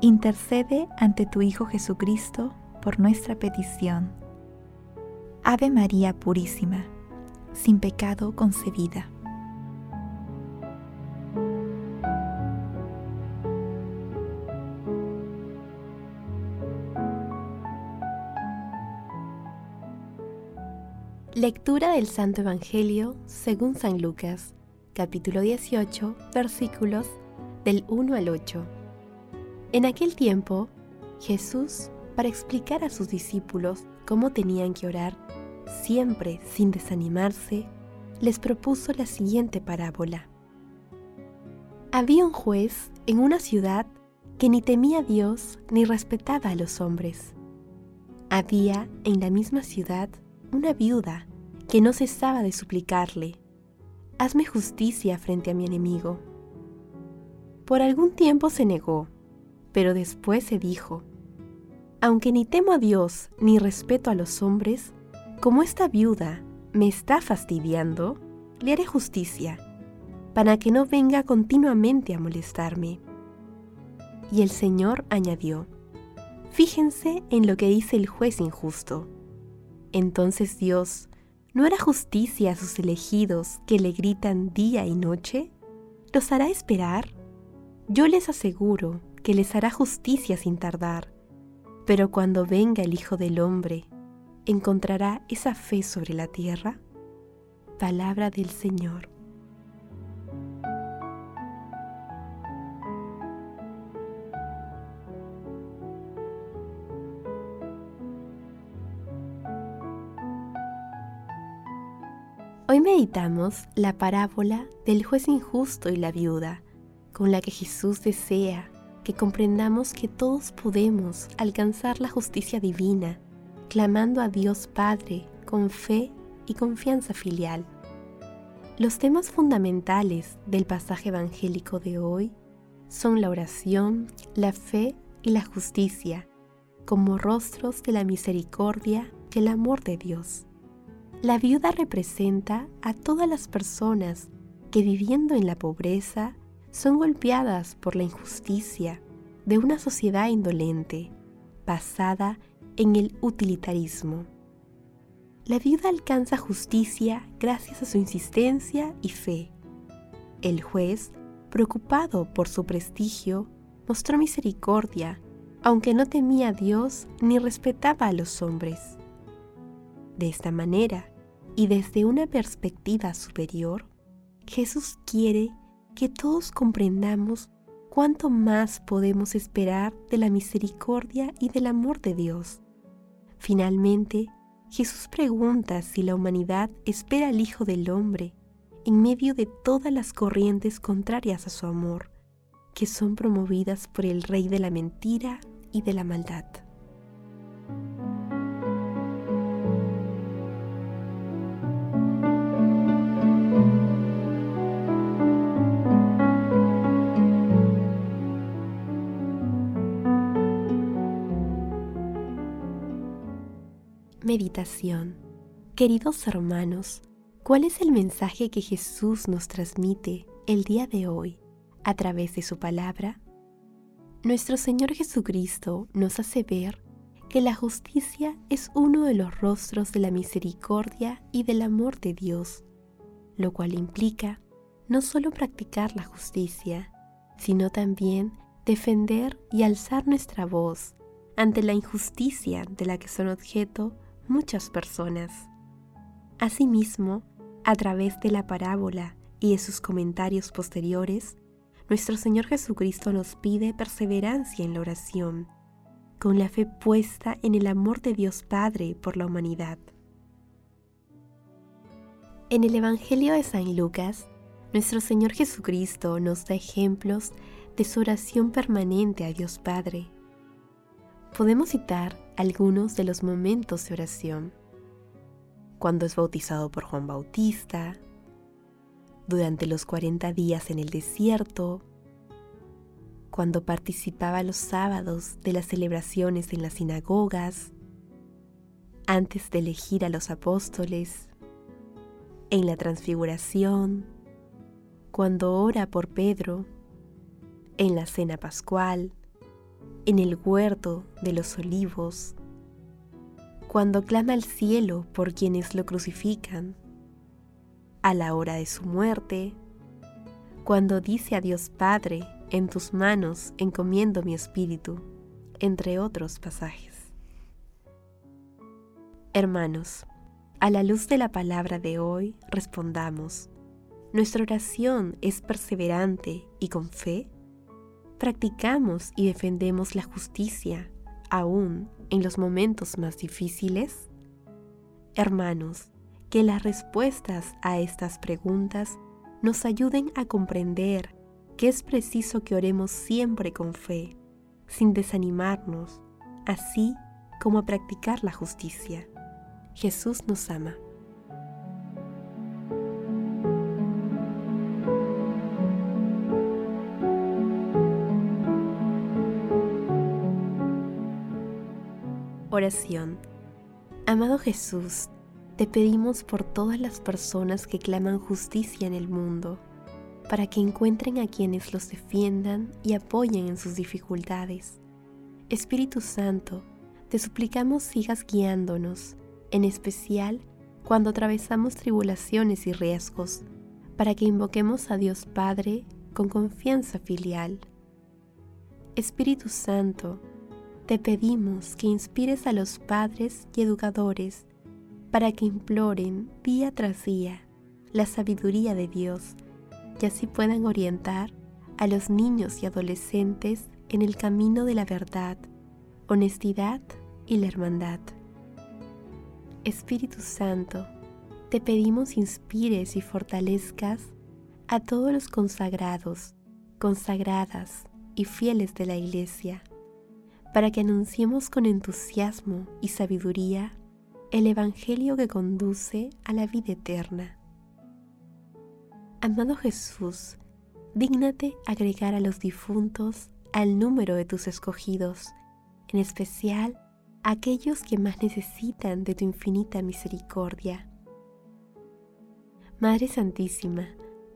intercede ante tu Hijo Jesucristo por nuestra petición. Ave María Purísima, sin pecado concebida. Lectura del Santo Evangelio según San Lucas, capítulo 18, versículos del 1 al 8. En aquel tiempo, Jesús, para explicar a sus discípulos cómo tenían que orar, siempre sin desanimarse, les propuso la siguiente parábola. Había un juez en una ciudad que ni temía a Dios ni respetaba a los hombres. Había en la misma ciudad una viuda que no cesaba de suplicarle, Hazme justicia frente a mi enemigo. Por algún tiempo se negó, pero después se dijo, aunque ni temo a Dios ni respeto a los hombres, como esta viuda me está fastidiando, le haré justicia, para que no venga continuamente a molestarme. Y el Señor añadió, Fíjense en lo que dice el juez injusto. Entonces Dios, ¿no hará justicia a sus elegidos que le gritan día y noche? ¿Los hará esperar? Yo les aseguro que les hará justicia sin tardar. Pero cuando venga el Hijo del Hombre, ¿encontrará esa fe sobre la tierra? Palabra del Señor. Hoy meditamos la parábola del juez injusto y la viuda, con la que Jesús desea que comprendamos que todos podemos alcanzar la justicia divina, clamando a Dios Padre con fe y confianza filial. Los temas fundamentales del pasaje evangélico de hoy son la oración, la fe y la justicia, como rostros de la misericordia y el amor de Dios. La viuda representa a todas las personas que viviendo en la pobreza son golpeadas por la injusticia de una sociedad indolente, basada en el utilitarismo. La viuda alcanza justicia gracias a su insistencia y fe. El juez, preocupado por su prestigio, mostró misericordia, aunque no temía a Dios ni respetaba a los hombres. De esta manera, y desde una perspectiva superior, Jesús quiere que todos comprendamos cuánto más podemos esperar de la misericordia y del amor de Dios. Finalmente, Jesús pregunta si la humanidad espera al Hijo del Hombre en medio de todas las corrientes contrarias a su amor, que son promovidas por el Rey de la mentira y de la maldad. Meditación Queridos hermanos, ¿cuál es el mensaje que Jesús nos transmite el día de hoy a través de su palabra? Nuestro Señor Jesucristo nos hace ver que la justicia es uno de los rostros de la misericordia y del amor de Dios, lo cual implica no solo practicar la justicia, sino también defender y alzar nuestra voz ante la injusticia de la que son objeto muchas personas. Asimismo, a través de la parábola y de sus comentarios posteriores, nuestro Señor Jesucristo nos pide perseverancia en la oración, con la fe puesta en el amor de Dios Padre por la humanidad. En el Evangelio de San Lucas, nuestro Señor Jesucristo nos da ejemplos de su oración permanente a Dios Padre. Podemos citar algunos de los momentos de oración. Cuando es bautizado por Juan Bautista, durante los 40 días en el desierto, cuando participaba los sábados de las celebraciones en las sinagogas, antes de elegir a los apóstoles, en la transfiguración, cuando ora por Pedro, en la cena pascual, en el huerto de los olivos, cuando clama al cielo por quienes lo crucifican, a la hora de su muerte, cuando dice a Dios Padre, en tus manos encomiendo mi espíritu, entre otros pasajes. Hermanos, a la luz de la palabra de hoy, respondamos, ¿nuestra oración es perseverante y con fe? ¿Practicamos y defendemos la justicia aún en los momentos más difíciles? Hermanos, que las respuestas a estas preguntas nos ayuden a comprender que es preciso que oremos siempre con fe, sin desanimarnos, así como a practicar la justicia. Jesús nos ama. Oración. Amado Jesús, te pedimos por todas las personas que claman justicia en el mundo, para que encuentren a quienes los defiendan y apoyen en sus dificultades. Espíritu Santo, te suplicamos sigas guiándonos, en especial cuando atravesamos tribulaciones y riesgos, para que invoquemos a Dios Padre con confianza filial. Espíritu Santo, te pedimos que inspires a los padres y educadores para que imploren día tras día la sabiduría de Dios y así puedan orientar a los niños y adolescentes en el camino de la verdad, honestidad y la hermandad. Espíritu Santo, te pedimos inspires y fortalezcas a todos los consagrados, consagradas y fieles de la Iglesia, para que anunciemos con entusiasmo y sabiduría el Evangelio que conduce a la vida eterna. Amado Jesús, dígnate agregar a los difuntos al número de tus escogidos, en especial aquellos que más necesitan de tu infinita misericordia. Madre Santísima,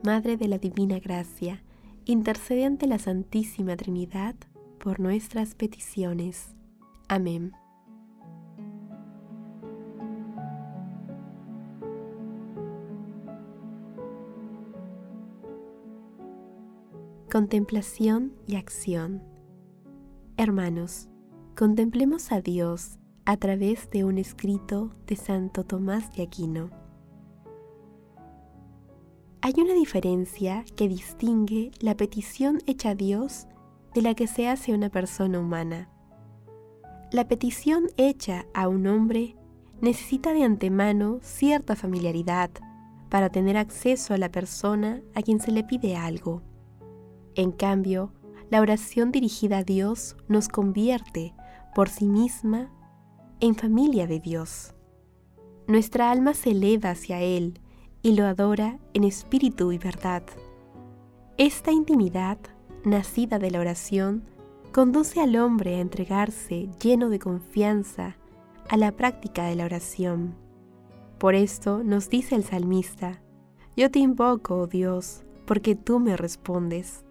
Madre de la Divina Gracia, intercede ante la Santísima Trinidad por nuestras peticiones. Amén. Contemplación y acción. Hermanos, contemplemos a Dios a través de un escrito de Santo Tomás de Aquino. Hay una diferencia que distingue la petición hecha a Dios de la que se hace una persona humana. La petición hecha a un hombre necesita de antemano cierta familiaridad para tener acceso a la persona a quien se le pide algo. En cambio, la oración dirigida a Dios nos convierte por sí misma en familia de Dios. Nuestra alma se eleva hacia Él y lo adora en espíritu y verdad. Esta intimidad, nacida de la oración, conduce al hombre a entregarse lleno de confianza a la práctica de la oración. Por esto nos dice el salmista, Yo te invoco, oh Dios, porque tú me respondes.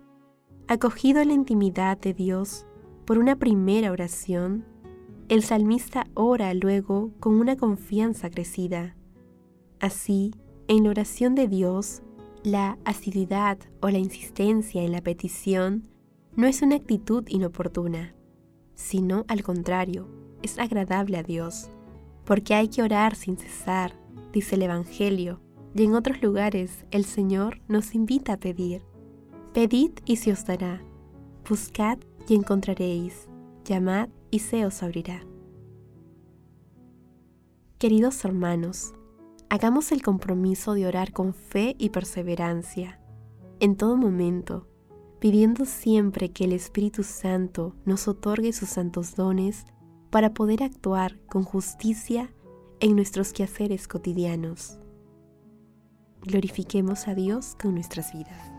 Acogido en la intimidad de Dios por una primera oración, el salmista ora luego con una confianza crecida. Así, en la oración de Dios, La asiduidad o la insistencia en la petición no es una actitud inoportuna, sino al contrario, es agradable a Dios, porque hay que orar sin cesar, dice el Evangelio, y en otros lugares el Señor nos invita a pedir. Pedid y se os dará, buscad y encontraréis, llamad y se os abrirá. Queridos hermanos, hagamos el compromiso de orar con fe y perseverancia, en todo momento, pidiendo siempre que el Espíritu Santo nos otorgue sus santos dones para poder actuar con justicia en nuestros quehaceres cotidianos. Glorifiquemos a Dios con nuestras vidas.